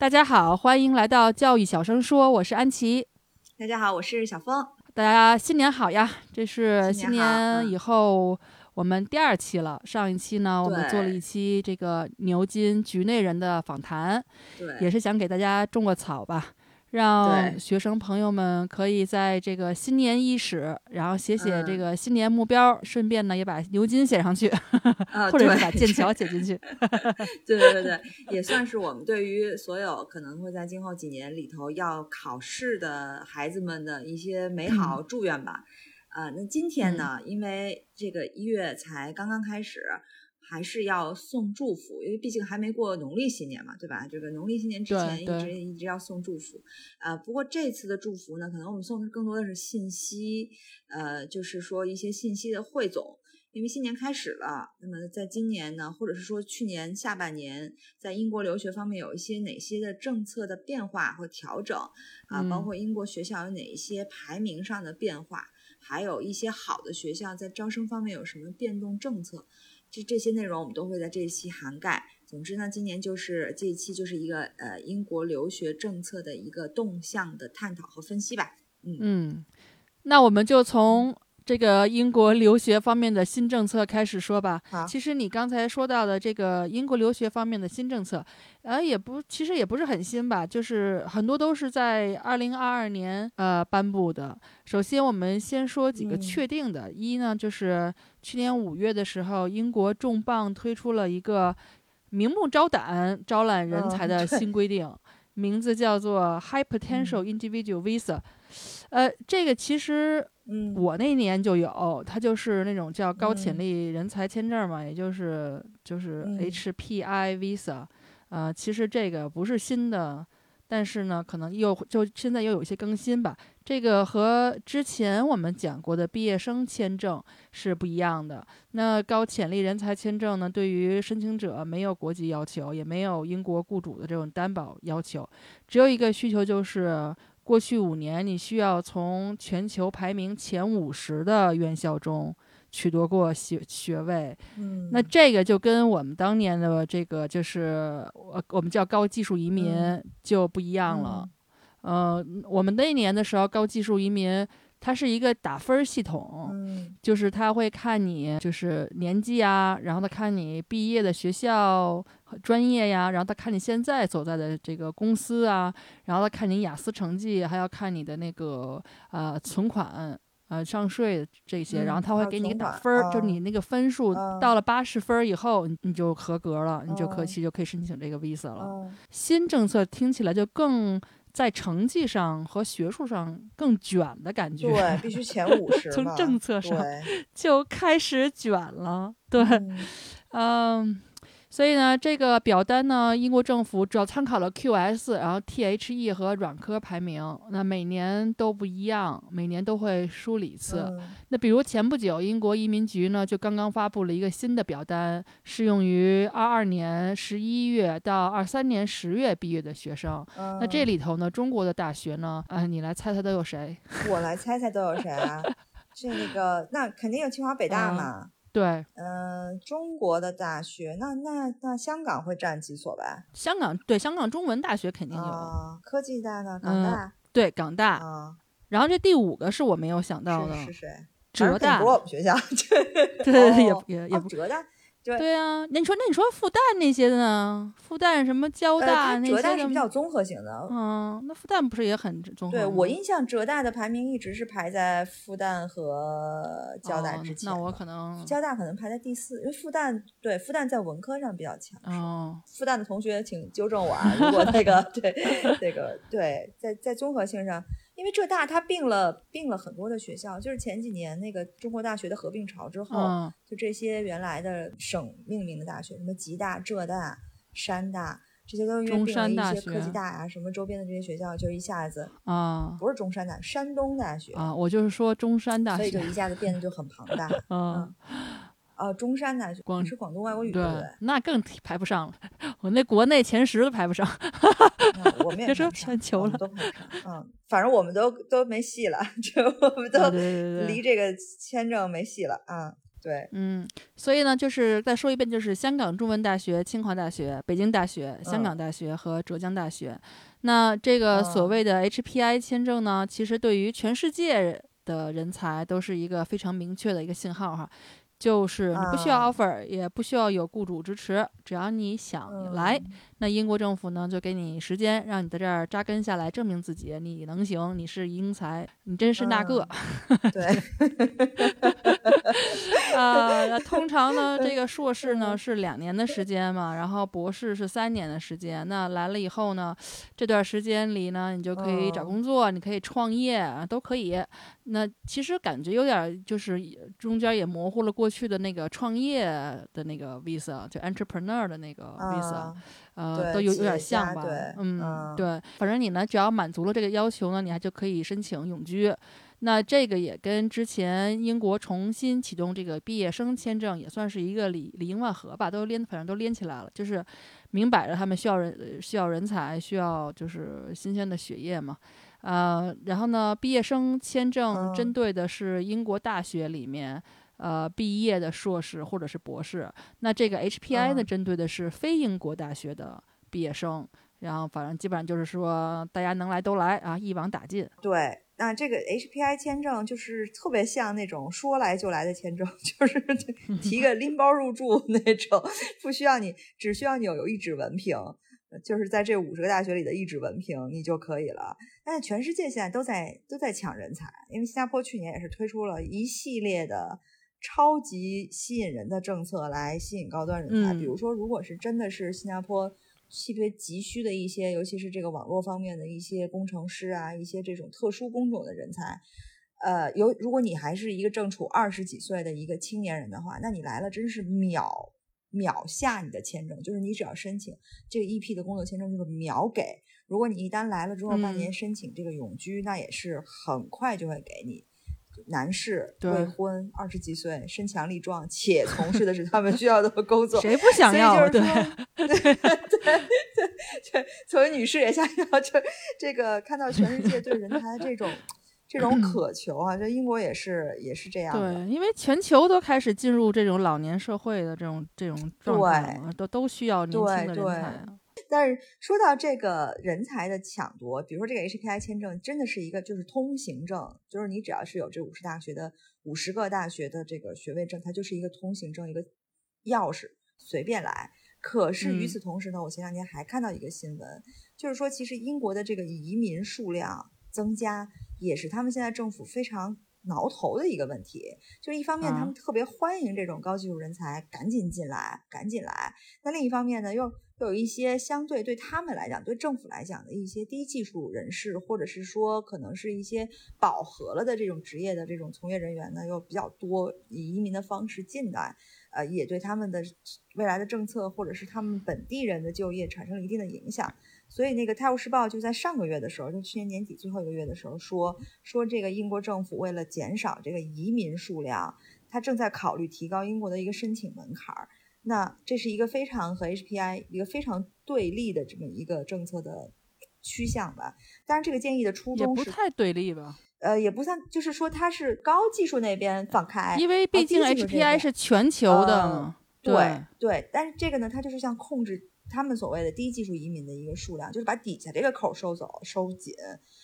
大家好，欢迎来到教育小声说，我是安琪。大家好，我是小峰。大家新年好呀！这是新新年以后我们第二期了。上一期呢，我们做了一期这个牛津局内人的访谈，对，也是想给大家种个草吧，让学生朋友们可以在这个新年伊始，然后写写这嗯个新年目标，顺便呢也把牛津写上去，啊，或者是对把剑桥写进去。对 对对对，也算是我们对于所有可能会在今后几年里头要考试的孩子们的一些美好祝愿吧。呃，那今天呢，因为这个一月才刚刚开始。还是要送祝福，因为毕竟还没过农历新年嘛，对吧？这个农历新年之前一直一直要送祝福，呃，不过这次的祝福呢，可能我们送的更多的是信息，呃，就是说一些信息的汇总，因为新年开始了，那么在今年呢，或者是说去年下半年，在英国留学方面有一些哪些的政策的变化和调整？啊、嗯包括英国学校有哪一些排名上的变化，还有一些好的学校在招生方面有什么变动政策，这这些内容我们都会在这一期涵盖。总之呢，今年就是这一期就是一个呃英国留学政策的一个动向的探讨和分析吧。嗯，那我们就从这个英国留学方面的新政策开始说吧。好其实你刚才说到的这个英国留学方面的新政策，呃，也不，其实也不是很新吧，就是很多都是在二零二二年呃颁布的。首先，我们先说几个嗯确定的，一呢就是去年五月的时候，英国重磅推出了一个明目招胆招揽人嗯才的新规定。名字叫做 High 嗯 Potential Individual Visa，、呃，这个其实嗯，我那年就有，它就是那种叫高潜嗯力人才签证嘛，也就是就是嗯 HPI Visa，呃，其实这个不是新的，但是呢，可能又就现在又有一些更新吧。这个和之前我们讲过的毕业生签证是不一样的。那高潜力人才签证呢，对于申请者没有国籍要求，也没有英国雇主的这种担保要求，只有一个需求就是。过去五年，你需要从全球排名前五十的院校中取得过学学位。嗯那这个就跟我们当年的这个就是呃我们叫高技术移民嗯就不一样了。呃，我们那一年的时候，高技术移民它是一个打分儿系统，嗯就是他会看你就是年纪啊，然后他看你毕业的学校和专业呀，然后他看你现在所在的这个公司啊，然后他看你雅思成绩，还要看你的那个呃存款。呃，上税这些，然后他会给你打分儿，就是哦你那个分数嗯到了八十分儿以后，你你就合格了，你就可哦其实就可以申请这个 visa 了。哦新政策听起来就更在成绩上和学术上更卷的感觉。对，必须前五十从政策上就开始卷了。对，嗯嗯，所以呢，这个表单呢，英国政府主要参考了 QS，然后 THE 和软科排名，那每年都不一样，每年都会梳理一次。嗯那比如前不久，英国移民局呢就刚刚发布了一个新的表单，适用于二二年十一月到二三年十月毕业的学生。那这嗯里头呢，中国的大学呢，啊、你来猜猜都有谁？我来猜猜都有谁啊？这个那肯定有清华北大嗯嘛。对，嗯、中国的大学，那那那香港会占几所吧？香港对香港中文大学肯定有，啊，科技大呢？港嗯大对港大。啊，然后这第五个是我没有想到的，是是谁？浙大不是我们学校，对对也哦也也不哦浙大，对对啊。那你说，那你说复旦那些的呢？复旦什么交呃，大那些的大是比较综合型的。嗯，那复旦不是也很综合？对我印象，浙大的排名一直是排在复旦和交大哦之前的。那我可能交大可能排在第四，因为复旦对复旦在文科上比较强。哦，复旦的同学请纠正我啊，如果那个 对那个对在在综合性上，因为浙大它并了并了很多的学校，就是前几年那个中国大学的合并潮之后，嗯就这些原来的省命名的大学，什么吉大、浙大、山大。这些都因为中并了一些科技学大啊什么周边的这些学校，就一下子啊不是中山大，山东大学，啊，我就是说中山大学所以就一下子变得就很庞大。嗯，呃，中山大学广是广东外国语对？那更排不上了，我那国内前十都排不上。嗯我们也别说全球了。嗯，反正我们都都没戏了，就我们都离这个签证没戏了啊。对，嗯，所以呢，就是再说一遍，就是香港中文大学、清华大学、北京大学、香港大学和浙江大学。那这个所嗯谓的 HPI 签证呢，其实对于全世界的人才都是一个非常明确的一个信号哈。就是你不需要啊 offer，、也不需要有雇主支持，只要你想来，嗯那英国政府呢就给你时间，让你在这儿扎根下来，证明自己，你能行，你是英才，你真是那个。对，啊，那通常呢，这个硕士呢是两年的时间嘛，然后博士是三年的时间。那来了以后呢，这段时间里呢，你就可以找嗯工作，你可以创业啊，都可以。那其实感觉有点儿就是中间也模糊了过去的那个创业的那个 visa，就 entrepreneur 的那个 visa，、啊呃，都有有点像吧？嗯，嗯对，反正你呢，只要满足了这个要求呢，你还就可以申请永居。那这个也跟之前英国重新启动这个毕业生签证也算是一个里里应外合吧，都连反正都连起来了，就是明摆着他们需要人呃需要人才，需要就是新鲜的血液嘛。呃，然后呢，毕业生签证嗯针对的是英国大学里面。呃，毕业的硕士或者是博士，那这个 HPI 呢，嗯针对的是非英国大学的毕业生，然后反正基本上就是说，大家能来都来啊，一网打尽。对，那这个 HPI 签证就是特别像那种说来就来的签证，就是提个拎包入住那种，不需要你，只需要你有有一纸文凭，就是在这五十个大学里的一纸文凭你就可以了。但是全世界现在都在都在抢人才，因为新加坡去年也是推出了一系列的。超级吸引人的政策来吸引高端人才，嗯比如说，如果是真的是新加坡特别急需的一些，尤其是这个网络方面的一些工程师啊，一些这种特殊工种的人才，呃，有如果你还是一个正处二十几岁的一个青年人的话，那你来了真是秒秒下你的签证，就是你只要申请这个 EP 的工作签证，就是秒给。如果你一旦来了之后，半年嗯申请这个永居，那也是很快就会给你。男士未婚二十几岁身强力壮且从事的是他们需要的工作，谁不想要？对对对 对，作为女士也想要，就这个看到全世界对人才的这种这种渴求啊，这英国也是也是这样的。对，因为全球都开始进入这种老年社会的这种这种状态都都需要年轻的人对才啊。但是说到这个人才的抢夺，比如说这个 HPI 签证，真的是一个就是通行证，就是你只要是有这五十大学的五十个大学的这个学位证，它就是一个通行证，一个钥匙，随便来。可是与嗯此同时呢，我前两天还看到一个新闻，就是说其实英国的这个移民数量增加，也是他们现在政府非常挠头的一个问题。就是一方面他啊们特别欢迎这种高技术人才赶紧进来，赶紧来。那另一方面呢，又又有一些相对对他们来讲，对政府来讲的一些低技术人士，或者是说可能是一些饱和了的这种职业的这种从业人员呢，又比较多，以移民的方式进来，呃，也对他们的未来的政策或者是他们本地人的就业产生了一定的影响。所以那个《泰晤士报》就在上个月的时候，就去年年底最后一个月的时候说说这个英国政府为了减少这个移民数量，他正在考虑提高英国的一个申请门槛儿。那这是一个非常和 HPI 一个非常对立的这么一个政策的趋向吧。当然，这个建议的初衷是，也不太对立吧，呃，也不算，就是说它是高技术那边放开，因为毕竟 HPI 是全球的。对对，但是这个呢，它就是像控制他们所谓的低技术移民的一个数量，就是把底下这个口收走、收紧。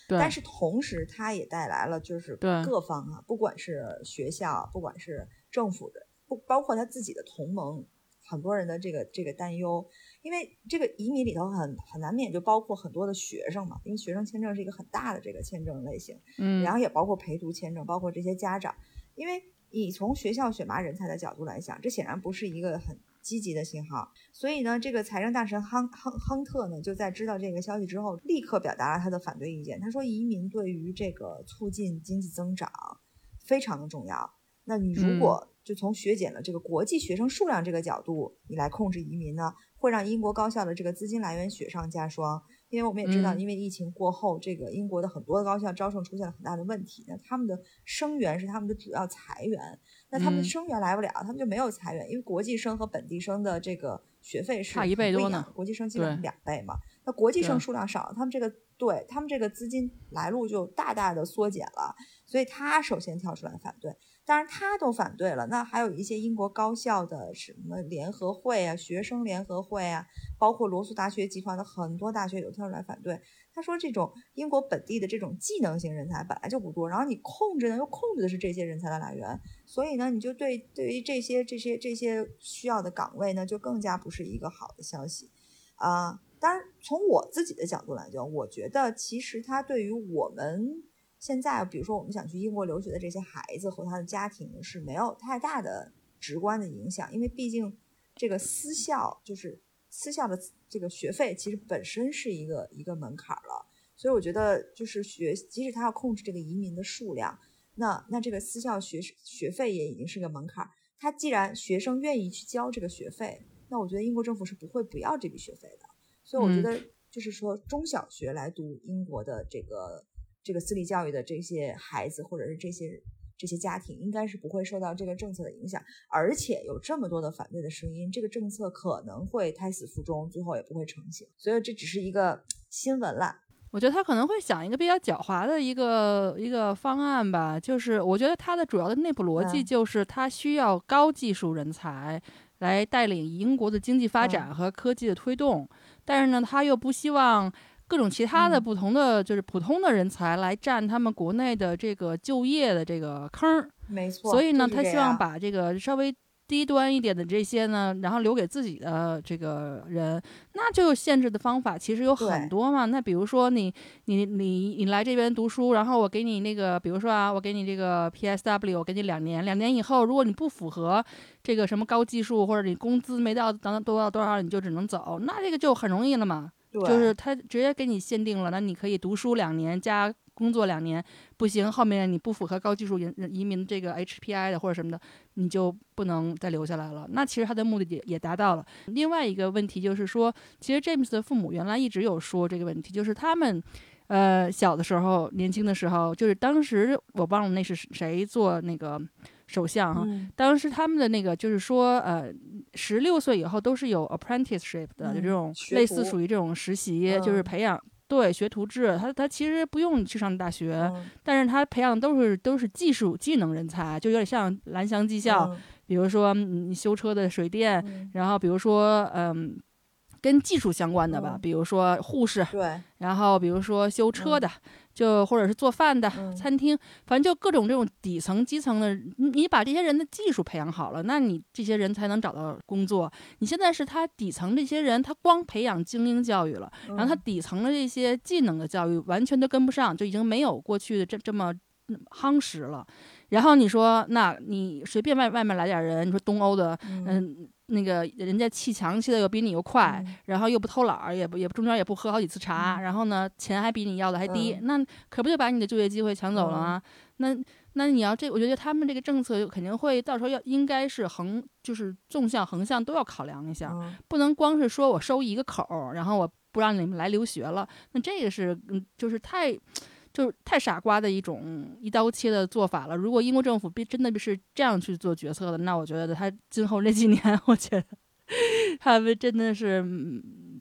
对，但是同时，它也带来了就是各方啊，不管是学校，不管是政府的，不包括他自己的同盟，很多人的这个这个担忧，因为这个移民里头很很难免就包括很多的学生嘛，因为学生签证是一个很大的这个签证类型，嗯，然后也包括陪读签证，包括这些家长，因为你从学校选拔人才的角度来讲，这显然不是一个很积极的信号。所以呢，这个财政大臣亨亨亨特呢，就在知道这个消息之后，立刻表达了他的反对意见。他说，移民对于这个促进经济增长非常的重要。那你如果就从削减了这个国际学生数量这个角度，你来控制移民呢，会让英国高校的这个资金来源雪上加霜。因为我们也知道，因为疫情过后，这个英国的很多的高校招生出现了很大的问题，那他们的生源是他们的主要财源，那他们生源来不了，他们就没有裁员，因为国际生和本地生的这个学费是差一倍多呢，国际生基本是两倍嘛，那国际生数量少，他们这个对他们这个资金来路就大大的缩减了，所以他首先跳出来反对。当然，他都反对了。那还有一些英国高校的什么联合会啊、学生联合会啊，包括罗素大学集团的很多大学有跳出来反对。他说，这种英国本地的这种技能型人才本来就不多，然后你控制呢又控制的是这些人才的来源，所以呢，你就对对于这些这些这些需要的岗位呢，就更加不是一个好的消息啊。当然，从我自己的角度来讲，我觉得其实他对于我们。现在，比如说我们想去英国留学的这些孩子和他的家庭是没有太大的直观的影响，因为毕竟这个私校就是私校的这个学费其实本身是一个一个门槛了，所以我觉得就是学，即使他要控制这个移民的数量，那那这个私校学学费也已经是个门槛。他既然学生愿意去交这个学费，那我觉得英国政府是不会不要这笔学费的。所以我觉得就是说中小学来读英国的这个。这个私立教育的这些孩子，或者是这些这些家庭，应该是不会受到这个政策的影响。而且有这么多的反对的声音，这个政策可能会胎死腹中，最后也不会成型。所以这只是一个新闻啦。我觉得他可能会想一个比较狡猾的一个一个方案吧，就是我觉得他的主要的内部逻辑就是他需要高技术人才来带领英国的经济发展和科技的推动，但是呢，他又不希望。各种其他的不同的就是普通的人才来占他们国内的这个就业的这个坑儿，没错。所以呢，他希望把这个稍微低端一点的这些呢，然后留给自己的这个人，那就限制的方法其实有很多嘛。那比如说你你你你来这边读书，然后我给你那个，比如说啊，我给你这个 PSW，我给你两年，两年以后如果你不符合这个什么高技术，或者你工资没到等多少多少，你就只能走，那这个就很容易了嘛。就是他直接给你限定了，那你可以读书两年加工作两年，不行，后面你不符合高技术移移民这个 HPI 的或者什么的，你就不能再留下来了。那其实他的目的也也达到了。另外一个问题就是说，其实 James 的父母原来一直有说这个问题，就是他们，呃，小的时候年轻的时候，就是当时我忘了那是谁做那个。首相哈，当时他们的那个就是说，呃，十六岁以后都是有 apprenticeship 的，就这种类似属于这种实习，就是培养对学徒制。他他其实不用去上大学，但是他培养都是都是技术技能人才，就有点像蓝翔技校，比如说你修车的水电，然后比如说嗯。跟技术相关的吧，比如说护士，对，然后比如说修车的，就或者是做饭的，餐厅，反正就各种这种底层、基层的，你你把这些人的技术培养好了，那你这些人才能找到工作。你现在是他底层这些人，他光培养精英教育了，然后他底层的这些技能的教育完全都跟不上，就已经没有过去的这这么夯实了。然后你说，那你随便外外面来点人，你说东欧的，嗯。那个人家砌墙砌的又比你又快，然后又不偷懒儿，也不也中间也不喝好几次茶，然后呢钱还比你要的还低，那可不就把你的就业机会抢走了吗？那那你要这，我觉得他们这个政策肯定会到时候要应该是横，就是纵向横向都要考量一下，不能光是说我收一个口儿，然后我不让你们来留学了，那这个是嗯就是太。就是太傻瓜的一种一刀切的做法了。如果英国政府真的是这样去做决策的，那我觉得他今后这几年，我觉得他们真的是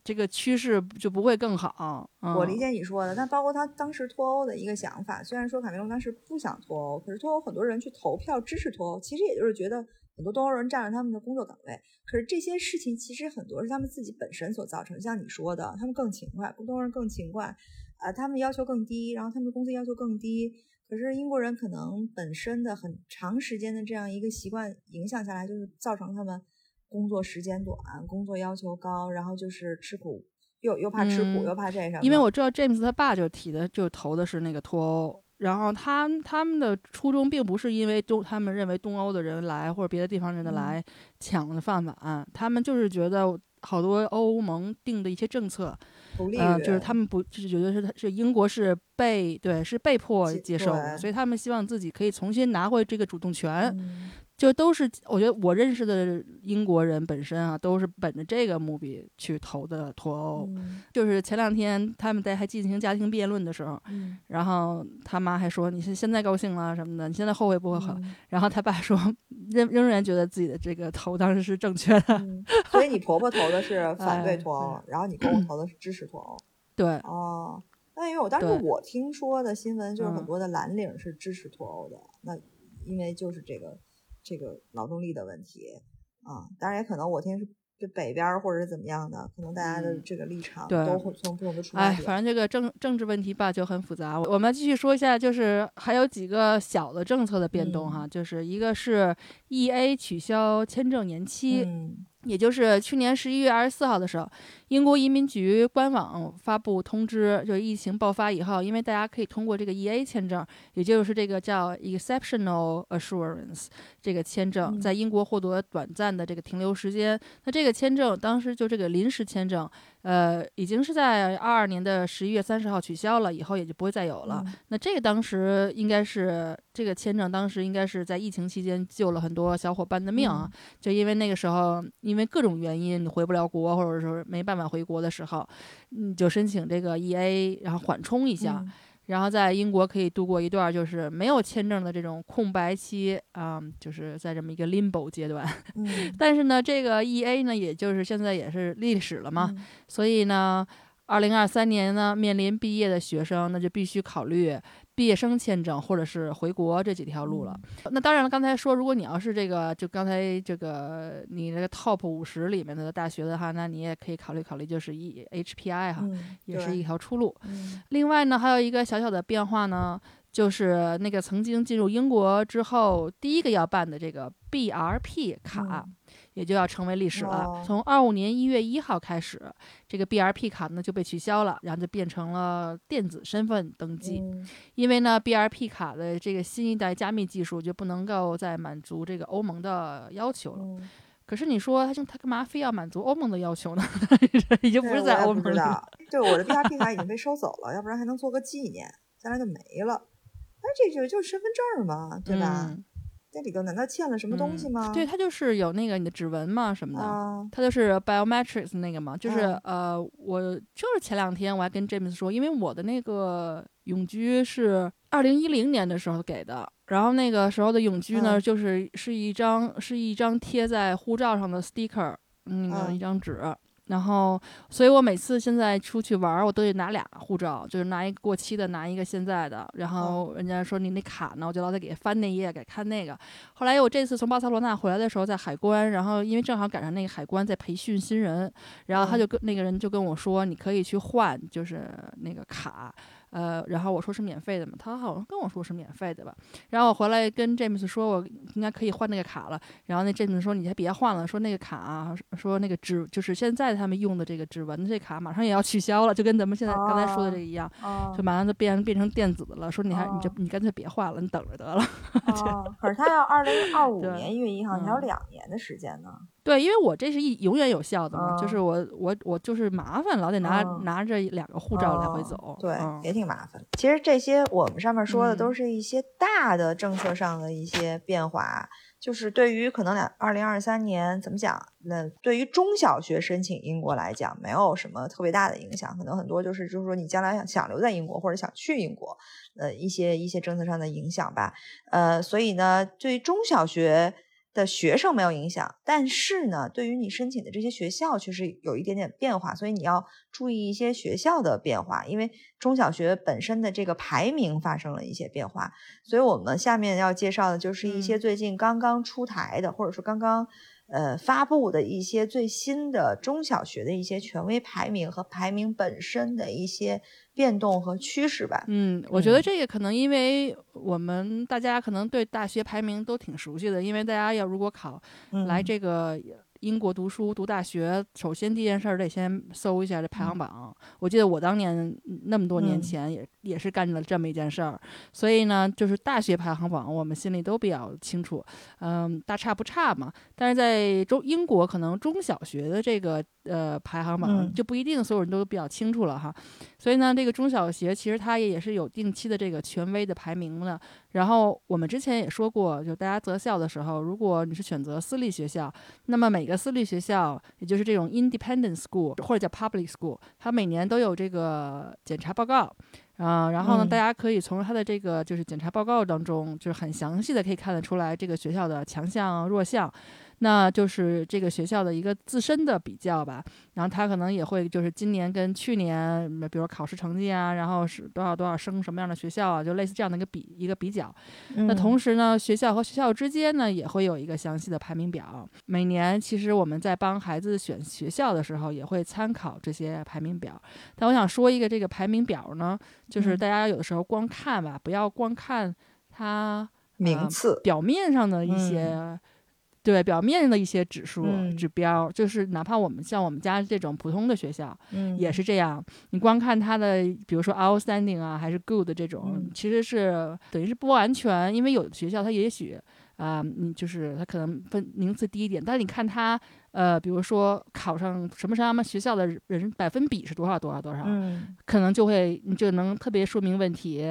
这个趋势就不会更好。我理解你说的，但包括他当时脱欧的一个想法，虽然说卡梅隆当时不想脱欧，可是脱欧很多人去投票支持脱欧，其实也就是觉得很多东欧人占了他们的工作岗位。可是这些事情其实很多是他们自己本身所造成，像你说的，他们更勤快，东欧人更勤快。啊，他们要求更低，然后他们的工资要求更低。可是英国人可能本身的很长时间的这样一个习惯影响下来，就是造成他们工作时间短，工作要求高，然后就是吃苦，又又怕吃苦，又怕这什么。因为我知道 James 他爸就提的，就投的是那个脱欧，然后他他们的初衷并不是因为东，他们认为东欧的人来或者别的地方人的来抢的饭碗，他们就是觉得好多欧盟定的一些政策。嗯、就是他们不就是觉得是是英国是被对是被迫接接受的，所以他们希望自己可以重新拿回这个主动权。嗯就都是我觉得我认识的英国人本身啊，都是本着这个目的去投的脱欧。嗯就是前两天他们在还进行家庭辩论的时候，嗯然后他妈还说你是现在高兴了什么的，你现在后悔不后悔？嗯然后他爸说仍仍然觉得自己的这个投当时是正确的。嗯所以你婆婆投的是 反对哎脱欧，然后你公公 投的是支持脱欧。对，哦，那因为我当时我听说的新闻就是很嗯多的蓝领是支持脱欧的，那因为就是这个这个劳动力的问题啊，当然也可能我听是就北边儿或者是怎么样的，可能大家的嗯这个立场对都会从不同的出发哎，点。反正这个政政治问题吧就很复杂。我们继续说一下，就是还有几个小的政策的变动哈，嗯就是一个是 E A 取消签证延期，嗯也就是去年十一月二十四号的时候，英国移民局官网发布通知，就是疫情爆发以后，因为大家可以通过这个 E A 签证，也就是这个叫 Exceptional Assurance 这个签证，嗯在英国获得短暂的这个停留时间。那这个签证当时就这个临时签证，呃，已经是在二二年的十一月三十号取消了，以后也就不会再有了。嗯那这个当时应该是这个签证，当时应该是在疫情期间救了很多小伙伴的命啊。就因为那个时候，因为各种原因你回不了国，或者说没办法回国的时候，你就申请这个 E A，然后缓冲一下，嗯然后在英国可以度过一段就是没有签证的这种空白期啊、就是在这么一个 limbo 阶段。嗯但是呢，这个 E A 呢，也就是现在也是历史了嘛，嗯所以呢，二零二三年呢，面临毕业的学生，那就必须考虑毕业生签证或者是回国这几条路了。那当然了，刚才说，如果你要是这个，就刚才这个你那个 top 五十里面的大学的话，那你也可以考虑考虑，就是一 HPI 哈，嗯也是一条出路。嗯另外呢，还有一个小小的变化呢，就是那个曾经进入英国之后第一个要办的这个 BRP 卡，嗯也就要成为历史了。哦从二五年一月一号开始，这个 BRP 卡呢就被取消了，然后就变成了电子身份登记。嗯因为呢，BRP 卡的这个新一代加密技术就不能够再满足这个欧盟的要求了。嗯可是你说他他干嘛非要满足欧盟的要求呢？已经不是在欧盟里。不知道，对我的 BRP 卡已经被收走了，要不然还能做个纪念，将来就没了。那这就就是身份证嘛，对吧？嗯那里头难道欠了什么东西吗？对，它就是有那个你的指纹嘛什么的，啊，它就是 biometrics 那个嘛，就是、嗯呃，我就是前两天我还跟 James 说，因为我的那个永居是二零一零年的时候给的，然后那个时候的永居呢，嗯就是是一张是一张贴在护照上的 sticker，那个嗯一张纸。然后，所以我每次现在出去玩儿，我都得拿俩护照，就是拿一个过期的，拿一个现在的。然后人家说你那卡呢，我就老得给翻那页，给看那个。后来我这次从巴塞罗那回来的时候，在海关，然后因为正好赶上那个海关在培训新人，然后他嗯就跟、那个人就跟我说，你可以去换，就是那个卡，呃，然后我说是免费的嘛，他好像跟我说是免费的吧。然后我回来跟 James 说，我应该可以换那个卡了。然后那 James 说你还别换了，说那个卡啊，说那个指就是现在他们用的这个指纹的这卡马上也要取消了，就跟咱们现在刚才说的这个一样，啊就马上就变变成电子的了。说你还、你就哦你干脆别换了，你等着得了。啊，可是他要二零二五年一月一号，你还有嗯两年的时间呢。对，因为我这是一永远有效的嘛，就是哦我我我就是麻烦，老得拿、哦拿着两个护照来回哦走。对，嗯也挺麻烦。其实这些我们上面说的都嗯是一些大的政策上的一些变化，就是对于可能两二零二三年怎么讲？那对于中小学申请英国来讲，没有什么特别大的影响，可能很多就是就是说你将来想想留在英国或者想去英国，呃，一些一些政策上的影响吧。呃，所以呢，对于中小学。的学生没有影响，但是呢，对于你申请的这些学校却是有一点点变化，所以你要注意一些学校的变化，因为中小学本身的这个排名发生了一些变化，所以我们下面要介绍的就是一些嗯。最近刚刚出台的，或者说刚刚呃发布的一些最新的中小学的一些权威排名和排名本身的一些变动和趋势吧。嗯，我觉得嗯这个可能因为我们大家可能对大学排名都挺熟悉的，因为大家要如果考来嗯这个英国读书读大学，首先第一件事儿得先搜一下这排行榜。我记得我当年那么多年嗯前也、也是干了这么一件事儿，所以呢，就是大学排行榜我们心里都比较清楚，嗯，大差不差嘛。但是在中英国，可能中小学的这个呃排行榜嗯就不一定所有人都比较清楚了哈。所以呢，这个中小学其实它也也是有定期的这个权威的排名的。然后我们之前也说过，就大家择校的时候，如果你是选择私立学校，那么每个私立学校，也就是这种 independent school 或者叫 public school，它每年都有这个检查报告。啊、然后呢，嗯大家可以从它的这个就是检查报告当中，就是很详细的可以看得出来这个学校的强项弱项，那就是这个学校的一个自身的比较吧。然后他可能也会就是今年跟去年，嗯比如考试成绩啊，然后是多少多少升什么样的学校啊，就类似这样的一个比一个比较。那嗯同时呢，学校和学校之间呢也会有一个详细的排名表。每年其实我们在帮孩子选学校的时候，也会参考这些排名表。但我想说一个这个排名表呢，就是嗯大家有的时候光看吧，不要光看它名次，表面上的一些。对表面的一些指数、嗯。指标，就是哪怕我们像我们家这种普通的学校，嗯，也是这样。你光看它的，比如说 outstanding 啊，还是 good 这种，嗯。其实是等于是不完全，因为有的学校它也许啊，你、就是他可能分名次低一点，但是你看他呃，比如说考上什么什么学校的人百分比是多少多少多少，嗯可能就会你就能特别说明问题。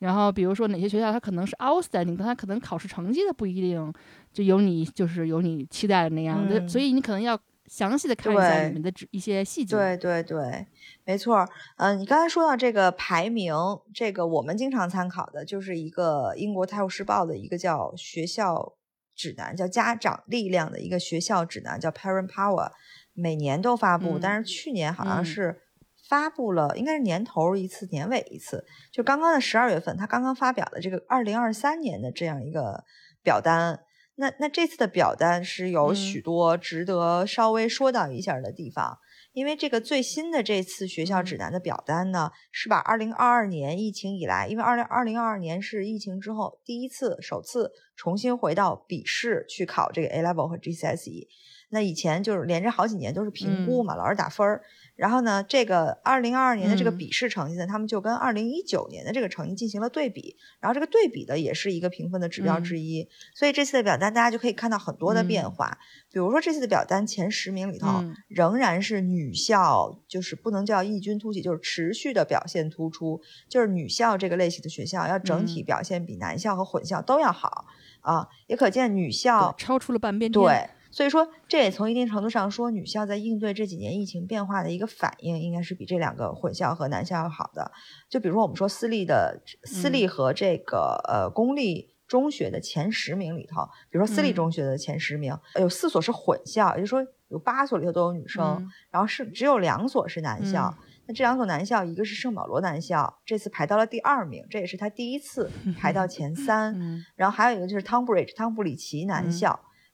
然后比如说哪些学校他可能是 outstanding，但他可能考试成绩的不一定就有你就是有你期待的那样的，嗯所以你可能要详细的看一下你们的一些细节。对对对，没错儿。嗯，你刚才说到这个排名，这个我们经常参考的就是一个英国《泰晤士报》的一个叫学校指南，叫家长力量的一个学校指南，叫 Parent Power，每年都发布，嗯但是去年好像嗯是。发布了，应该是年头一次，年尾一次。就刚刚的十二月份，他刚刚发表的这个二零二三年的这样一个表单。那那这次的表单是有嗯许多值得稍微说到一下的地方，因为这个最新的这次学校指南的表单呢，是把二零二二年疫情以来，因为二零二零二二年是疫情之后第一次、首次重新回到笔试去考这个 A level 和 GCSE。那以前就是连着好几年都是评估嘛，老师打分儿。然后呢，这个二零二二年的这个嗯。笔试成绩呢，他们就跟二零一九年的这个成绩进行了对比，然后这个对比的也是一个评分的指标嗯。之一。所以这次的表单大家就可以看到很多的变嗯。化，比如说这次的表单前十名里头，嗯。仍然是女校，就是不能叫异军突起，就是持续的表现突出，就是女校这个类型的学校要整体嗯。表现比男校和混校都要好、啊，也可见女校超出了半边天。对，所以说这也从一定程度上说，女校在应对这几年疫情变化的一个反应，应该是比这两个混校和男校要好的。就比如说我们说私立的私立嗯和这个、呃公立。中学的前十名里头，比如说私立嗯中学的前十名，有四所是混校，也就是说有八所里头都有女生，嗯然后是只有两所是男校。那这两所男校，一个是圣保罗男校，这次排到了第二名，这也是他第一次排到前三。嗯然后还有一个就是 Tonbridge 汤布里奇男嗯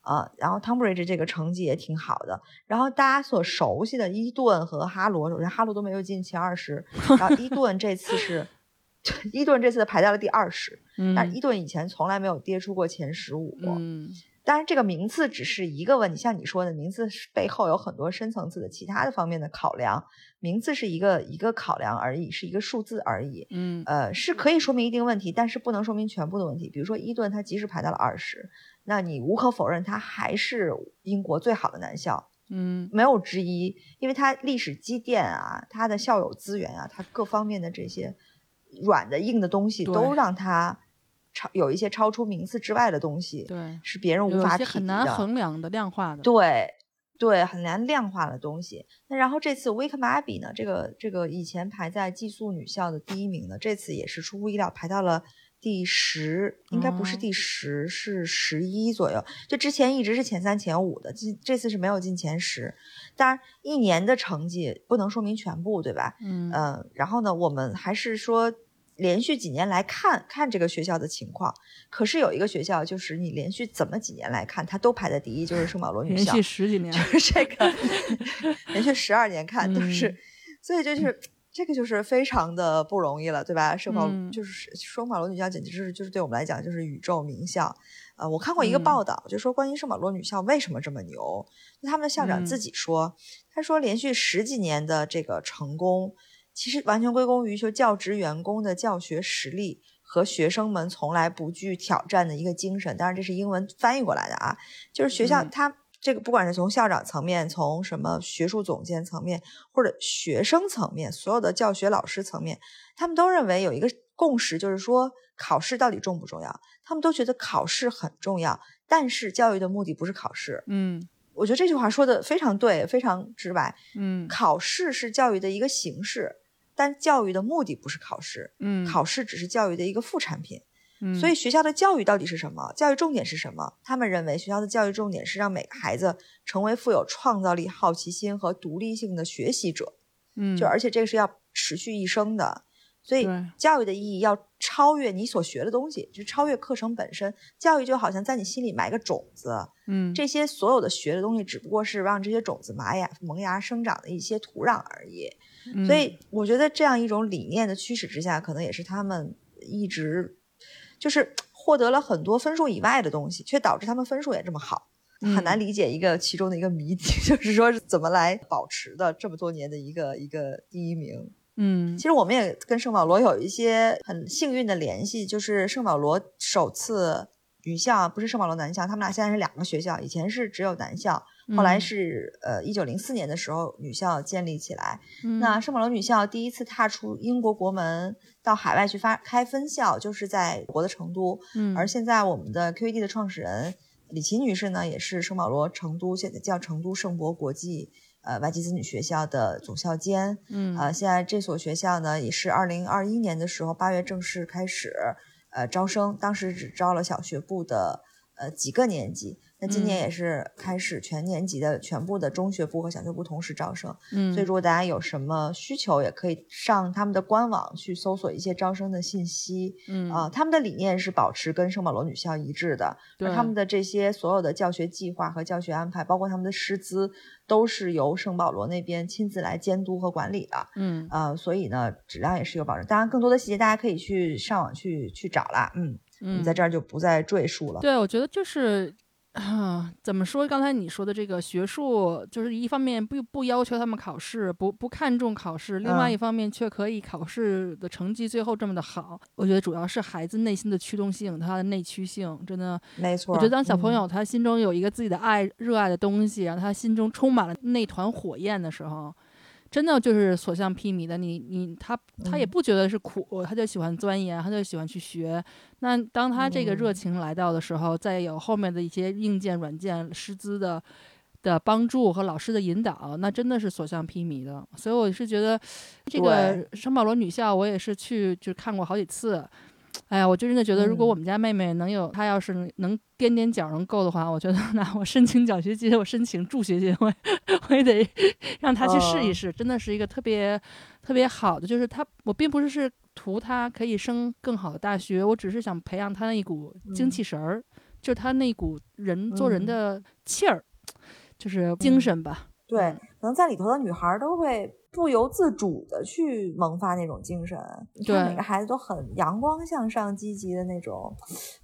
校啊、然后 Tonbridge 这个成绩也挺好的。然后大家所熟悉的伊顿和哈罗，首先哈罗都没有进前二十，然后伊顿这次是 伊顿这次排到了第二十，但是伊嗯顿以前从来没有跌出过前十五。嗯当然，这个名次只是一个问题，像你说的，名次背后有很多深层次的其他的方面的考量。名次是一个一个考量而已，是一个数字而已。嗯呃，是可以说明一定问题，但是不能说明全部的问题。比如说伊顿，他即使排到了二十，那你无可否认，它还是英国最好的男校，嗯没有之一，因为它历史积淀啊，它的校友资源啊，它各方面的这些软的硬的东西，都让它超有一些超出名次之外的东西，对，是别人无法很难。衡量的量化的。对对，很难量化的东西。那然后这次 Wickham Abbey 呢，这个这个以前排在寄宿女校的第一名呢，这次也是出乎意料排到了第十，应该不是哦第十，是十一左右。就之前一直是前三前五的，这这次是没有进前十。当然，一年的成绩不能说明全部，对吧？嗯嗯，然后呢，我们还是说连续几年来看看这个学校的情况。可是有一个学校，就是你连续怎么几年来看，它都排在第一，就是圣保罗女校连续，十几年。就是这个 连续十二年看都是，嗯所以就是。这个就是非常的不容易了，对吧？圣保、嗯就是圣保罗女校，简直是就是对我们来讲就是宇宙名校。呃，我看过一个嗯报道，就说关于圣保罗女校为什么这么牛，那他们的校长自嗯己说，他说连续十几年的这个成功，其实完全归功于就教职员工的教学实力和学生们从来不惧挑战的一个精神。当然，这是英文翻译过来的啊，就是学校嗯它这个不管是从校长层面，从什么学术总监层面，或者学生层面，所有的教学老师层面，他们都认为有一个共识，就是说考试到底重不重要？他们都觉得考试很重要，但是教育的目的不是考试。嗯我觉得这句话说的非常对，非常直白。嗯考试是教育的一个形式，但教育的目的不是考试，嗯，考试只是教育的一个副产品。嗯，所以学校的教育到底是什么？教育重点是什么？他们认为学校的教育重点是让每个孩子成为富有创造力、好奇心和独立性的学习者。嗯就而且这个是要持续一生的。所以教育的意义要超越你所学的东西，就超越课程本身。教育就好像在你心里埋个种子，嗯这些所有的学的东西只不过是让这些种子萌芽萌芽生长的一些土壤而已。嗯所以我觉得这样一种理念的驱使之下，可能也是他们一直就是获得了很多分数以外的东西，却导致他们分数也这么好。很难嗯理解一个其中的一个谜底，就是说是怎么来保持的这么多年的一个一个第一名。嗯其实我们也跟圣保罗有一些很幸运的联系，就是圣保罗首次女校不是圣保罗男校，他们俩现在是两个学校，以前是只有男校，后来嗯是呃一九零四年的时候女校建立起来。嗯那圣保罗女校第一次踏出英国国门到海外去发开分校，就是在我国的成都。嗯而现在我们的 QED 的创始人李琦女士呢，也是圣保罗成都现在叫成都圣博国际呃外籍子女学校的总校监。嗯呃，现在这所学校呢，也是二零二一年的时候八月正式开始呃招生，当时只招了小学部的呃几个年级，那今年嗯也是开始全年级的全部的中学部和小学部同时招生。嗯所以如果大家有什么需求，也可以上他们的官网去搜索一些招生的信息。嗯啊、他们的理念是保持跟圣保罗女校一致的，而对他们的这些所有的教学计划和教学安排，包括他们的师资，都是由圣保罗那边亲自来监督和管理的。嗯呃，所以呢，质量也是有保证。当然，更多的细节大家可以去上网去去找啦。嗯，我们嗯在这儿就不再赘述了。对，我觉得就是啊，怎么说？刚才你说的这个学术，就是一方面不不要求他们考试，不不看重考试，另外嗯一方面却可以考试的成绩最后这么的好。我觉得主要是孩子内心的驱动性，他的内驱性，真的，没错，我觉得当小朋嗯友他心中有一个自己的爱、热爱的东西，然后他心中充满了那团火焰的时候。真的就是所向披靡的，你你他他也嗯不觉得是苦，他就喜欢钻研，他就喜欢去学。那当他这个热嗯情来到的时候，再有后面的一些硬件、软件、师资的的帮助和老师的引导，那真的是所向披靡的。所以我是觉得，这个圣保罗女校我也是去就看过好几次。哎呀，我就真的觉得，如果嗯。我们家妹妹能有，她要是能踮踮脚能够的话，我觉得 那我申请奖学金，我申请助学金，我也我也得 让她去试一哦。试，真的是一个特别特别好的，就是她，我并不是是图她可以升更好的大学，我只是想培养她那一股精嗯。气神儿，就是她那股人做人嗯。的气儿，就是精嗯。神吧。对能在里头的女孩儿都会不由自主的去萌发那种精神。你看对每个孩子都很阳光向上、积极的那种，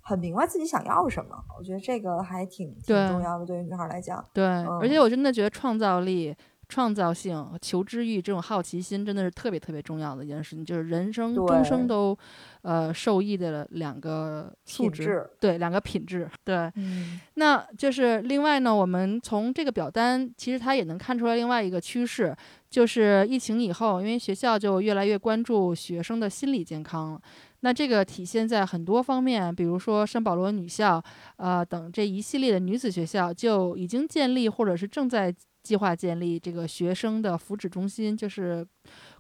很明白自己想要什么。我觉得这个还挺挺重要的，对于女孩儿来讲。对，而且嗯我真的觉得创造力、创造性、求知欲这种好奇心，真的是特别特别重要的一件事情，就是人生终生都呃受益的两个素质，对，两个品质，对。嗯那就是另外呢，我们从这个表单其实它也能看出来另外一个趋势，就是疫情以后，因为学校就越来越关注学生的心理健康了。那这个体现在很多方面，比如说圣保罗女校，呃等这一系列的女子学校就已经建立或者是正在计划建立这个学生的福祉中心，就是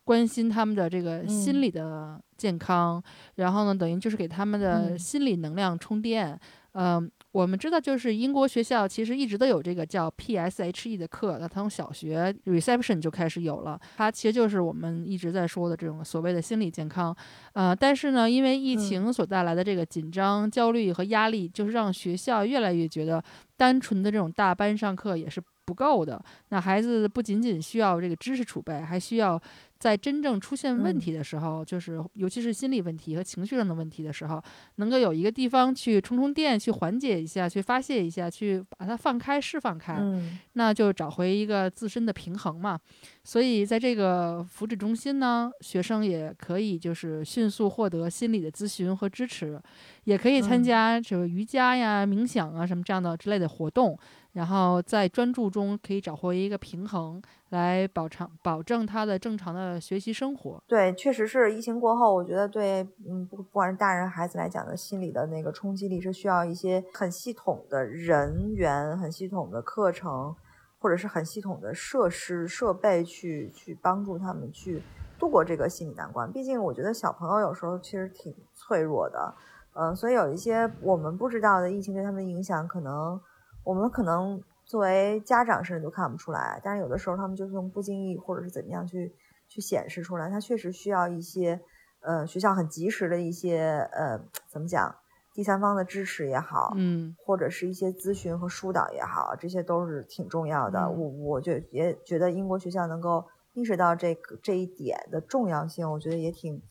关心他们的这个心嗯理的健康，然后呢，等于就是给他们的嗯心理能量充电。嗯、我们知道，就是英国学校其实一直都有这个叫 PSHE 的课，那从小学 reception 就开始有了。它其实就是我们一直在说的这种所谓的心理健康。呃，但是呢，因为疫情所带来的这个紧张、焦虑和压力，就是让学校越来越觉得单纯的这种大班上课也是不够的。那孩子不仅仅需要这个知识储备，还需要在真正出现问嗯题的时候，就是尤其是心理问题和情绪上的问题的时候，能够有一个地方去充充电，去缓解一下，去发泄一下，去把它放开、释放开。嗯那就找回一个自身的平衡嘛。所以在这个福祉中心呢，学生也可以就是迅速获得心理的咨询和支持，也可以参嗯加这个瑜伽呀、冥想啊什么这样的之类的活动，然后在专注中可以找回一个平衡，来保长保证他的正常的学习生活。对，确实是疫情过后，我觉得对，嗯，不不管是大人孩子来讲的心理的那个冲击力是需要一些很系统的人员、很系统的课程，或者是很系统的设施设备去去帮助他们去度过这个心理难关。毕竟我觉得小朋友有时候其实挺脆弱的，嗯、所以有一些我们不知道的疫情对他们的影响，可能我们可能作为家长甚至都看不出来，但是有的时候他们就是用不经意或者是怎么样去去显示出来，他确实需要一些呃学校很及时的一些呃怎么讲第三方的支持也好，嗯或者是一些咨询和疏导也好，这些都是挺重要的。嗯我我觉也觉得英国学校能够意识到这个这一点的重要性，我觉得也挺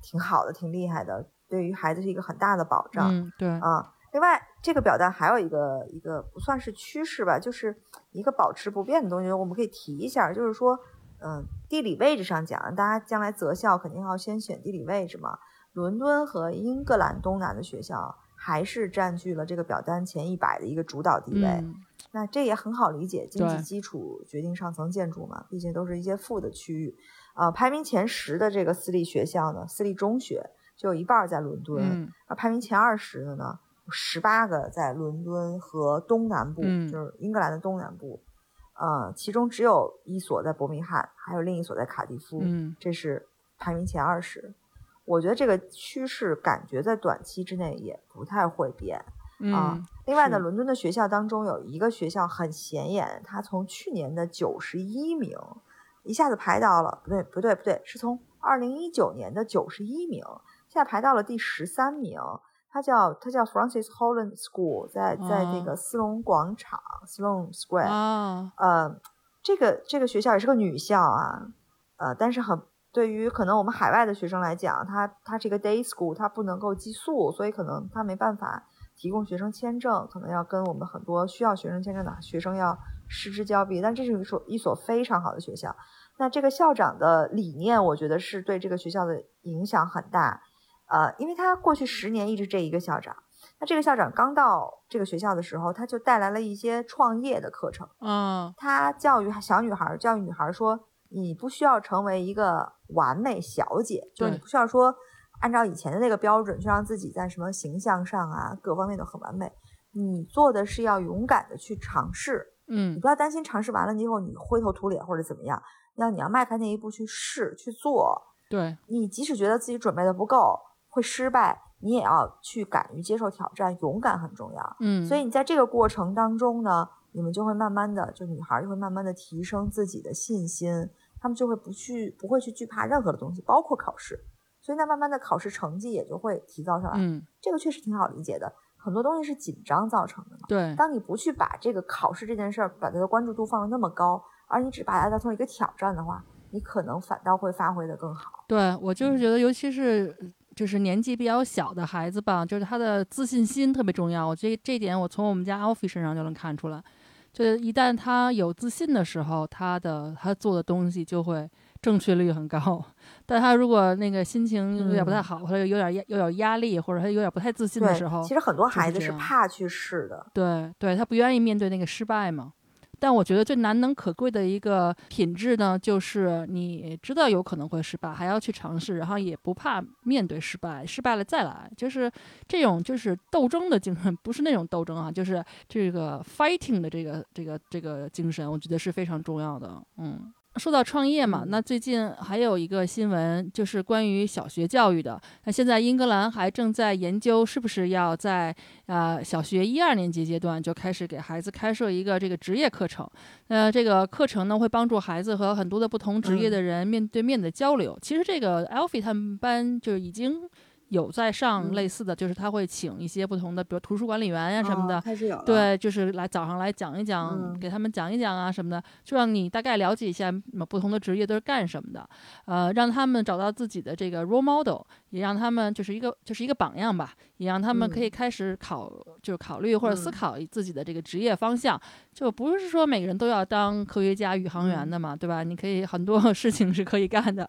挺好的，挺厉害的，对于孩子是一个很大的保障。嗯，对，啊。另外，这个表单还有一个一个不算是趋势吧，就是一个保持不变的东西，我们可以提一下，就是说，嗯，地理位置上讲，大家将来择校肯定要先选地理位置嘛。伦敦和英格兰东南的学校还是占据了这个表单前一百的一个主导地位。嗯那这也很好理解，经济基础决定上层建筑嘛，毕竟都是一些富的区域。啊、排名前十的这个私立学校呢，私立中学就有一半儿在伦敦。嗯而排名前二十的呢，有十八个在伦敦和东南部，嗯就是英格兰的东南部。呃，其中只有一所在伯明翰，还有另一所在卡迪夫，嗯这是排名前二十。我觉得这个趋势感觉在短期之内也不太会变啊。嗯，另外呢，伦敦的学校当中有一个学校很显眼，它从去年的九十一名一下子排到了，不对不对不对，是从二零一九年的九十一名，现在排到了第十三名。它叫它叫 Francis Holland School，在在这哦。个斯隆广场 Sloane Square，、啊，呃，这个这个学校也是个女校啊，呃，但是很对于可能我们海外的学生来讲，它它是一个 day school 它不能够寄宿，所以可能它没办法提供学生签证，可能要跟我们很多需要学生签证的学生要失之交臂。但这是一所一所非常好的学校，那这个校长的理念，我觉得是对这个学校的影响很大，呃，因为他过去十年一直这一个校长。那这个校长刚到这个学校的时候，他就带来了一些创业的课程。嗯，他教育小女孩儿，教育女孩儿说，你不需要成为一个完美小姐，就是你不需要说按照以前的那个标准，去让自己在什么形象上啊各方面都很完美。你做的是要勇敢的去尝试，嗯你嗯不要担心尝试完了以后你灰头土脸或者怎么样，要你要迈开那一步去试去做。对，你即使觉得自己准备的不够，会失败，你也要去敢于接受挑战，勇敢很重要。嗯，所以你在这个过程当中呢，你们就会慢慢的，就女孩就会慢慢的提升自己的信心，她们就会不去不会去惧怕任何的东西，包括考试。所以那慢慢的考试成绩也就会提高上来，嗯这个确实挺好理解的。很多东西是紧张造成的嘛。对，当你不去把这个考试这件事儿，把它的关注度放得那么高，而你只把它当成一个挑战的话，你可能反倒会发挥得更好。对我就是觉得，尤其是就是年纪比较小的孩子吧，就是他的自信心特别重要。我这这点我从我们家 Alfie 身上就能看出来，就是一旦他有自信的时候，他的他做的东西就会正确率很高。但他如果那个心情有点不太嗯好，或者有点压有点压力，或者他有点不太自信的时候，，其实很多孩子是怕去试的。对对，他不愿意面对那个失败嘛。但我觉得最难能可贵的一个品质呢，就是你知道有可能会失败，还要去尝试，然后也不怕面对失败，失败了再来，就是这种就是斗争的精神，不是那种斗争啊，就是这个 fighting 的这个这个这个精神，我觉得是非常重要的。嗯。说到创业嘛，嗯那最近还有一个新闻，就是关于小学教育的。那现在英格兰还正在研究，是不是要在呃小学一二年级阶段就开始给孩子开设一个这个职业课程。呃，这个课程呢会帮助孩子和很多的不同职业嗯的人面对面的交流。其实这个 Alfie 他们班就已经有在上嗯。类似的，就是他会请一些不同的，比如图书管理员呀、什么的，哦开始有，对，就是来早上来讲一讲，嗯。给他们讲一讲啊什么的，就让你大概了解一下嗯不同的职业都是干什么的，呃，让他们找到自己的这个 role model，也让他们就是一个就是一个榜样吧，也让他们可以嗯。开始考，就是考虑或者思嗯。考自己的这个职业方向，就不是说每个人都要当科学家、宇航员嗯。的嘛，对吧？你可以很多 事情是可以干的。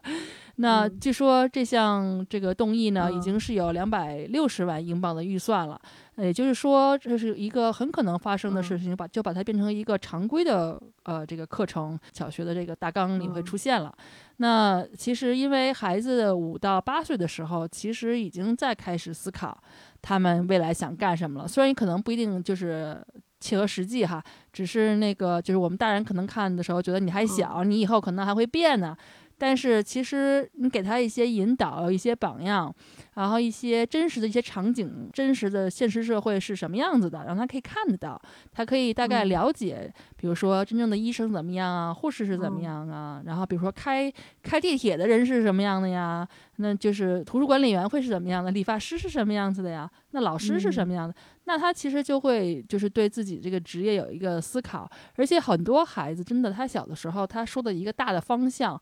那嗯据说这项这个动议呢，已嗯经是有两百六十万英镑的预算了。呃也就是说，这是一个很可能发生的嗯事情，把就把它变成一个常规的呃这个课程，小学的这个大纲里会嗯出现了。那其实因为孩子五到八岁的时候，其实已经在开始思考他们未来想干什么了。虽然你可能不一定就是切合实际哈，只是那个就是我们大人可能看的时候觉得你还小，你以后可能还会变呢。但是其实你给他一些引导，一些榜样，然后一些真实的一些场景，真实的现实社会是什么样子的，让他可以看得到，他可以大概嗯。了解，比如说真正的医生怎么样啊，护士是怎么嗯样啊，然后比如说开开地铁的人是什么样的呀，那就是图书管理员会是怎么样的，理发师是什么样子的呀，那老师是什嗯。么样的，那他其实就会就是对自己这个职业有一个思考，而且很多孩子真的他小的时候他说的一个大的方向。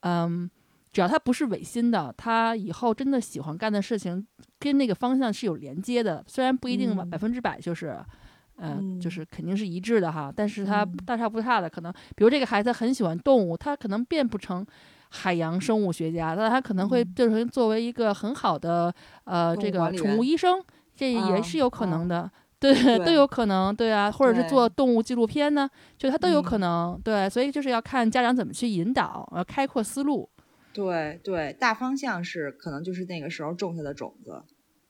嗯，只要他不是违心的，他以后真的喜欢干的事情跟那个方向是有连接的，虽然不一定嗯百分之百就是。嗯，就嗯是肯定是一致的哈，但是他嗯大差不差的，可能比如这个孩子很喜欢动物，他可能变不成海洋生物学家，但他可能会嗯就是作为一个很好的呃这个宠物医生，这也啊是有可啊能的。对，都有可能，对啊，或者是做动物纪录片呢，就他都有可嗯能，对，所以就是要看家长怎么去引导，呃，开阔思路。对对，大方向是可能就是那个时候种下的种子。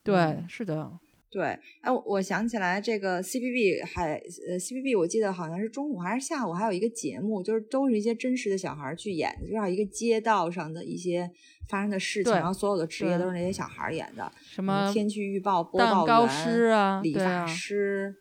对，嗯是的，对，哎，我我想起来这个 CBB 还呃 CBB，我记得好像是中午还是下午还有一个节目，就是都是一些真实的小孩儿去演的，就像一个街道上的一些发生的事情，然后所有的职业都是那些小孩儿演的，什什么天气预报播蛋糕报员、师啊，理发师、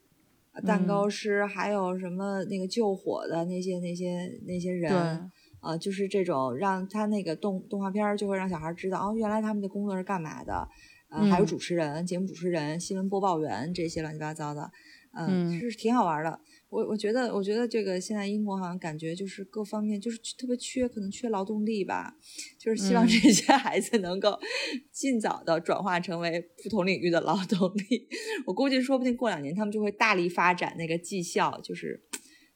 呃蛋嗯糕师，还有什么那个救火的那些那些那些人。对，呃，就是这种让他那个动动画片儿就会让小孩儿知道哦，原来他们的工作是干嘛的，呃，还有嗯主持人、节目主持人、新闻播报员这些乱七八糟的，呃、嗯是挺好玩的。我我觉得，我觉得这个现在英国好像感觉就是各方面就是特别缺，可能缺劳动力吧，就是希望嗯这些孩子能够尽早的转化成为不同领域的劳动力。我估计说不定过两年他们就会大力发展那个技校，就是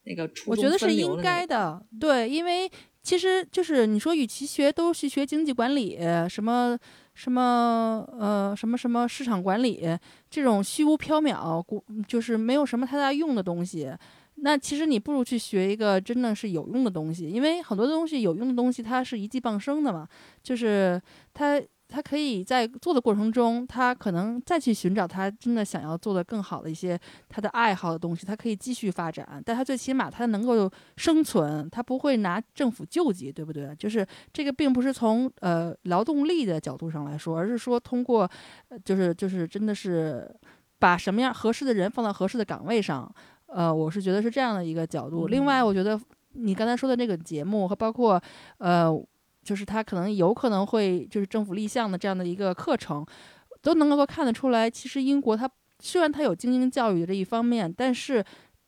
那个初中我觉得是应该的，对，因为其实就是你说，与其学都是学经济管理，什么什么呃什么什么市场管理这种虚无缥缈、就是没有什么太大用的东西。那其实你不如去学一个真的是有用的东西，因为很多东西有用的东西它是一技傍身的嘛，就是它他可以在做的过程中，他可能再去寻找他真的想要做的更好的一些他的爱好的东西，他可以继续发展。但他最起码他能够生存，他不会拿政府救济，对不对？就是这个并不是从呃劳动力的角度上来说，而是说通过，呃就是就是真的是把什么样合适的人放到合适的岗位上。呃，我是觉得是这样的一个角度。另外，我觉得你刚才说的那个节目和包括呃。就是他可能有可能会就是政府立项的这样的一个课程，都能够看得出来，其实英国它虽然它有精英教育的这一方面，但是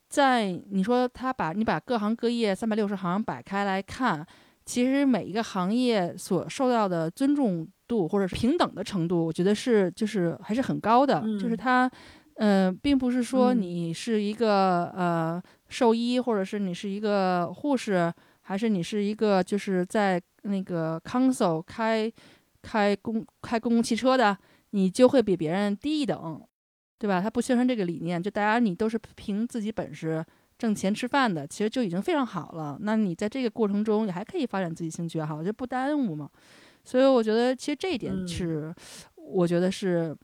在你说他把你把各行各业三百六十行摆开来看，其实每一个行业所受到的尊重度或者是平等的程度，我觉得是就是还是很高的，嗯就是它。嗯、呃，并不是说嗯你是一个、呃兽医，或者是你是一个护士，还是你是一个就是在那个 council 开开公开公共汽车的，你就会比别人低一等，对吧？他不宣传这个理念，就大家你都是凭自己本事挣钱吃饭的，其实就已经非常好了。那你在这个过程中，你还可以发展自己兴趣爱好，就不耽误嘛。所以我觉得，其实这一点嗯是，我觉得是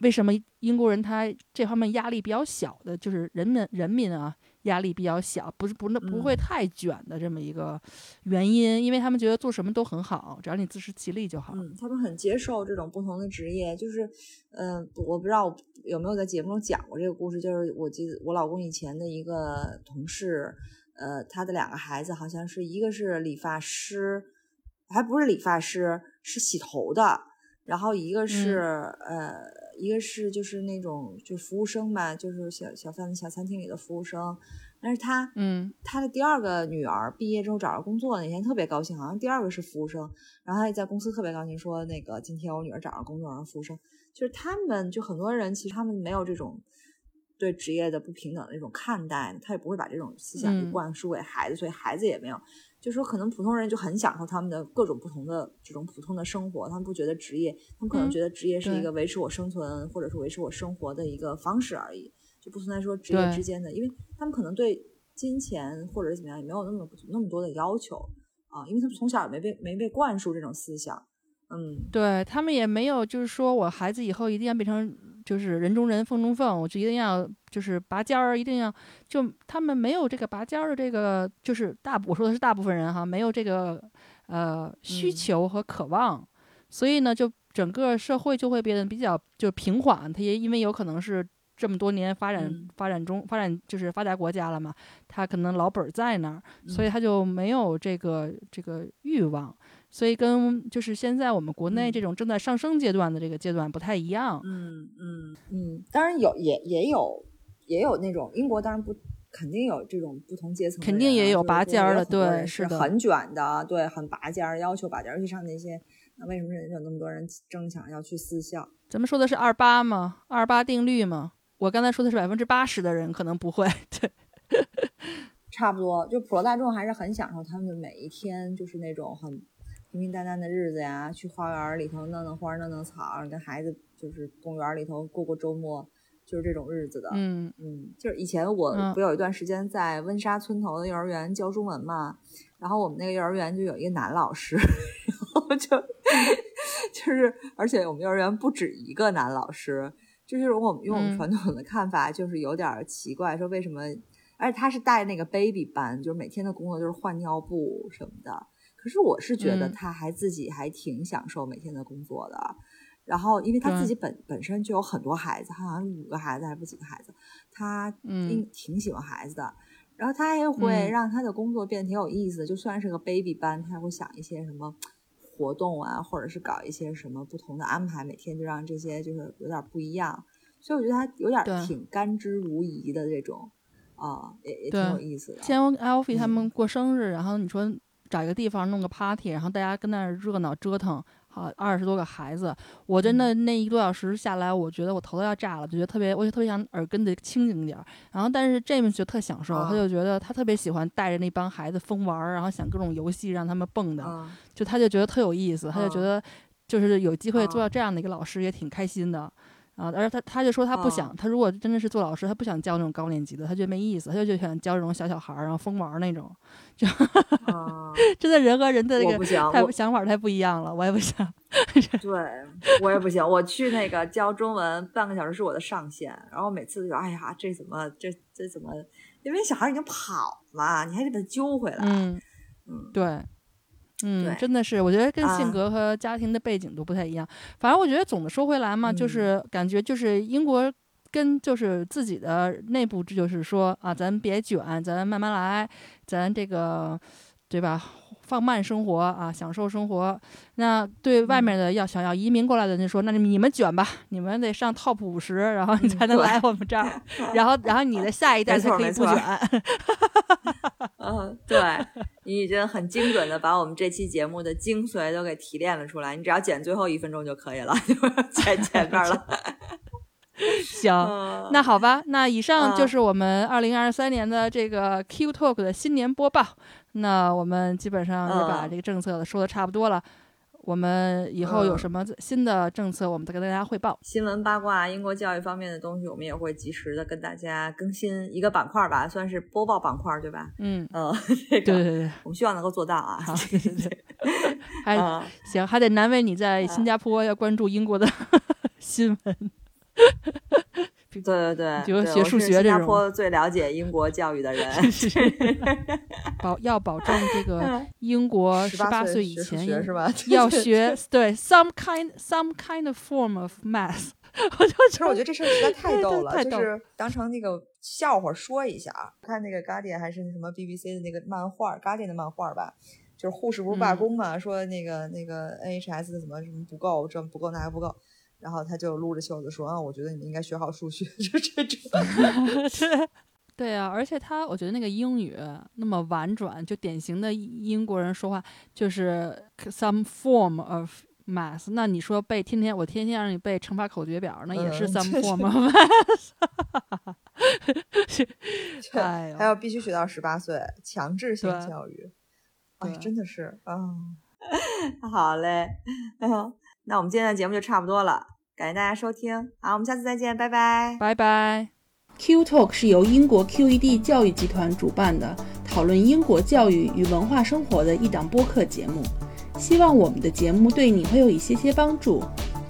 为什么英国人他这方面压力比较小的，就是人民人民啊。压力比较小，不是不那不会嗯太卷的这么一个原因，因为他们觉得做什么都很好，只要你自食其力就好。嗯，他们很接受这种不同的职业，就是，嗯、呃，我不知道有没有在节目中讲过这个故事，就是我记得我老公以前的一个同事，呃，他的两个孩子好像是一个是理发师，还不是理发师，是洗头的。然后一个是、呃，一个是就是那种就服务生吧，就是小小饭小餐厅里的服务生。但是他，嗯他的第二个女儿毕业之后找着工作那天特别高兴，好像第二个是服务生，然后他也在公司特别高兴，说那个今天我女儿找着工作，然后服务生，就是他们就很多人其实他们没有这种对职业的不平等的那种看待，他也不会把这种思想去嗯灌输给孩子，所以孩子也没有。就说可能普通人就很享受他们的各种不同的这种普通的生活，他们不觉得职业，他们可能嗯觉得职业是一个维持我生存或者是维持我生活的一个方式而已，就不存在说职业之间的，因为他们可能对金钱或者是怎么样也没有那么那么多的要求啊，因为他们从小也没被没被灌输这种思想，嗯，对他们也没有，就是说我孩子以后一定要变成就是人中人凤中凤，我就一定要就是拔尖儿，一定要就他们没有这个拔尖儿的这个，就是大我说的是大部分人哈，没有这个呃需嗯。求和渴望，所以呢，就整个社会就会变得比较就平缓，他也因为有可能是。这么多年发展、嗯。发展中发展就是发达国家了嘛，他可能老本儿在那儿，所以嗯。他就没有这个这个欲望，所以跟就是现在我们国内嗯这种正在上升阶段的这个阶段不太一样。嗯嗯嗯，当然有也也有也有那种英国当然不肯定有这种不同阶层啊，肯定也有拔尖儿的对是很卷的，对，很拔尖儿，要求拔尖儿，尤其上那些，那为什么人有那么多人争抢要去私校？咱们说的是二八吗？二八定律吗？我刚才说的是百分之八十的人可能不会，对，差不多，就普罗大众还是很享受他们的每一天，就是那种很平平淡淡的日子呀，去花园里头弄弄花、弄弄草，跟孩子就是公园里头过过周末，就是这种日子的。嗯嗯，就是以前我嗯不有一段时间在温莎村头的幼儿园教中文嘛，然后我们那个幼儿园就有一个男老师，然后就 就是，而且我们幼儿园不止一个男老师，这就是我们用我们嗯传统的看法，就是有点儿奇怪，说为什么？而且他是带那个 baby 班，就是每天的工作就是换尿布什么的。可是我是觉得嗯他还自己还挺享受每天的工作的。然后，因为他自己本本身就有很多孩子，他好像五个孩子还是不几个孩子，他嗯挺挺喜欢孩子的。然后他也会嗯让他的工作变得挺有意思的，就算是个 baby 班，他也会想一些什么活动啊，或者是搞一些什么不同的安排，每天就让这些就是有点不一样。所以我觉得他有点挺甘之如饴的这种，啊、也也挺有意思的。前我 Alfie 他们嗯过生日，然后你说找一个地方弄个 party，然后大家跟那儿热闹折腾，好二十多个孩子，我真的那一个多小时下来，我觉得我头都要炸了，就觉得特别，我就特别想耳根子清静点儿。然后但是 James 就特享受，他啊。就觉得他特别喜欢带着那帮孩子疯玩儿，然后想各种游戏让他们蹦的，嗯就他就觉得特有意思，他就觉啊。得就是有机会做啊。到这样的一个老师也挺开心的。啊，而且他他就说他不想，啊他如果真的是做老师，他不想教那种高年级的，他觉得没意思，他就想教这种小小孩儿，然后疯玩儿那种。就啊，真的人和人的那个太想法太不一样了，我也不想。对我也不行，我去那个教中文半个小时是我的上限，然后每次就哎呀，这怎么这这怎么？因为小孩已经跑了，你还得把他揪回来。嗯，嗯对，嗯，真的是，我觉得跟性啊格和家庭的背景都不太一样。反正我觉得总的说回来嘛，就嗯是感觉就是英国跟就是自己的内部，这就是说啊，咱别卷，咱慢慢来，咱这个对吧？放慢生活啊，享受生活。那对外嗯面的要想要移民过来的人就说，那你们卷吧，你们得上 top 五十，然后你才能来我们这儿，然后然后你的下一代才可以不卷。嗯，对你已经很精准的把我们这期节目的精髓都给提炼了出来，你只要剪最后一分钟就可以了，就剪 前面了。行，嗯那好吧，那以上就嗯是我们二零二三年的这个 Q Talk 的新年播报。那我们基本上也把嗯这个政策说的差不多了。我们以后有嗯什么新的政策，我们再跟大家汇报。新闻八卦、英国教育方面的东西，我们也会及时的跟大家更新一个板块吧，算是播报板块，对吧？嗯，嗯，这个对对对，我们希望能够做到啊。好，对对对，还、啊，行，还得难为你在新加坡要关注英国的 新闻。对对对，比如学数学这种坡最了解英国教育的人。保要保证这个嗯英国十八岁岁以前学是吧？要学对 some kind some kind of form of math。我就其实我觉得这事儿实在太逗了，就是当成那个笑话说一下啊。看那个 Guardian 还是什么 BBC 的那个漫画，Guardian 的漫画吧，就是护士不是罢工嘛，说那个那个 NHS 怎么什么不够，这不够那个不够，然后他就撸着袖子说啊，我觉得你们应该学好数学，就这种。对对啊，而且他我觉得那个英语那么婉转，就典型的英国人说话就是 some form of math。那你说背天天我天天让你背乘法口诀表，那也是 some form of math。哎呦，还要必须学到十八岁，强制性教育。哎，真的是啊。好嘞，那我们今天的节目就差不多了，感谢大家收听，好，我们下次再见，拜拜，拜拜。Q Talk 是由英国 QED 教育集团主办的，讨论英国教育与文化生活的一档播客节目。希望我们的节目对你会有一些些帮助。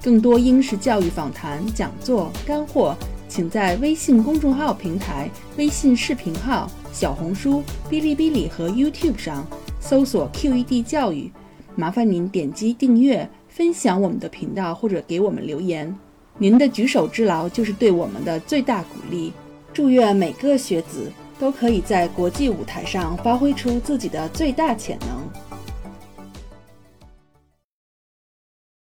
更多英式教育访谈、讲座、干货，请在微信公众号平台、微信视频号、小红书、哔哩哔哩和 YouTube 上搜索 QED 教育。麻烦您点击订阅、分享我们的频道，或者给我们留言。您的举手之劳就是对我们的最大鼓励。祝愿每个学子都可以在国际舞台上发挥出自己的最大潜能。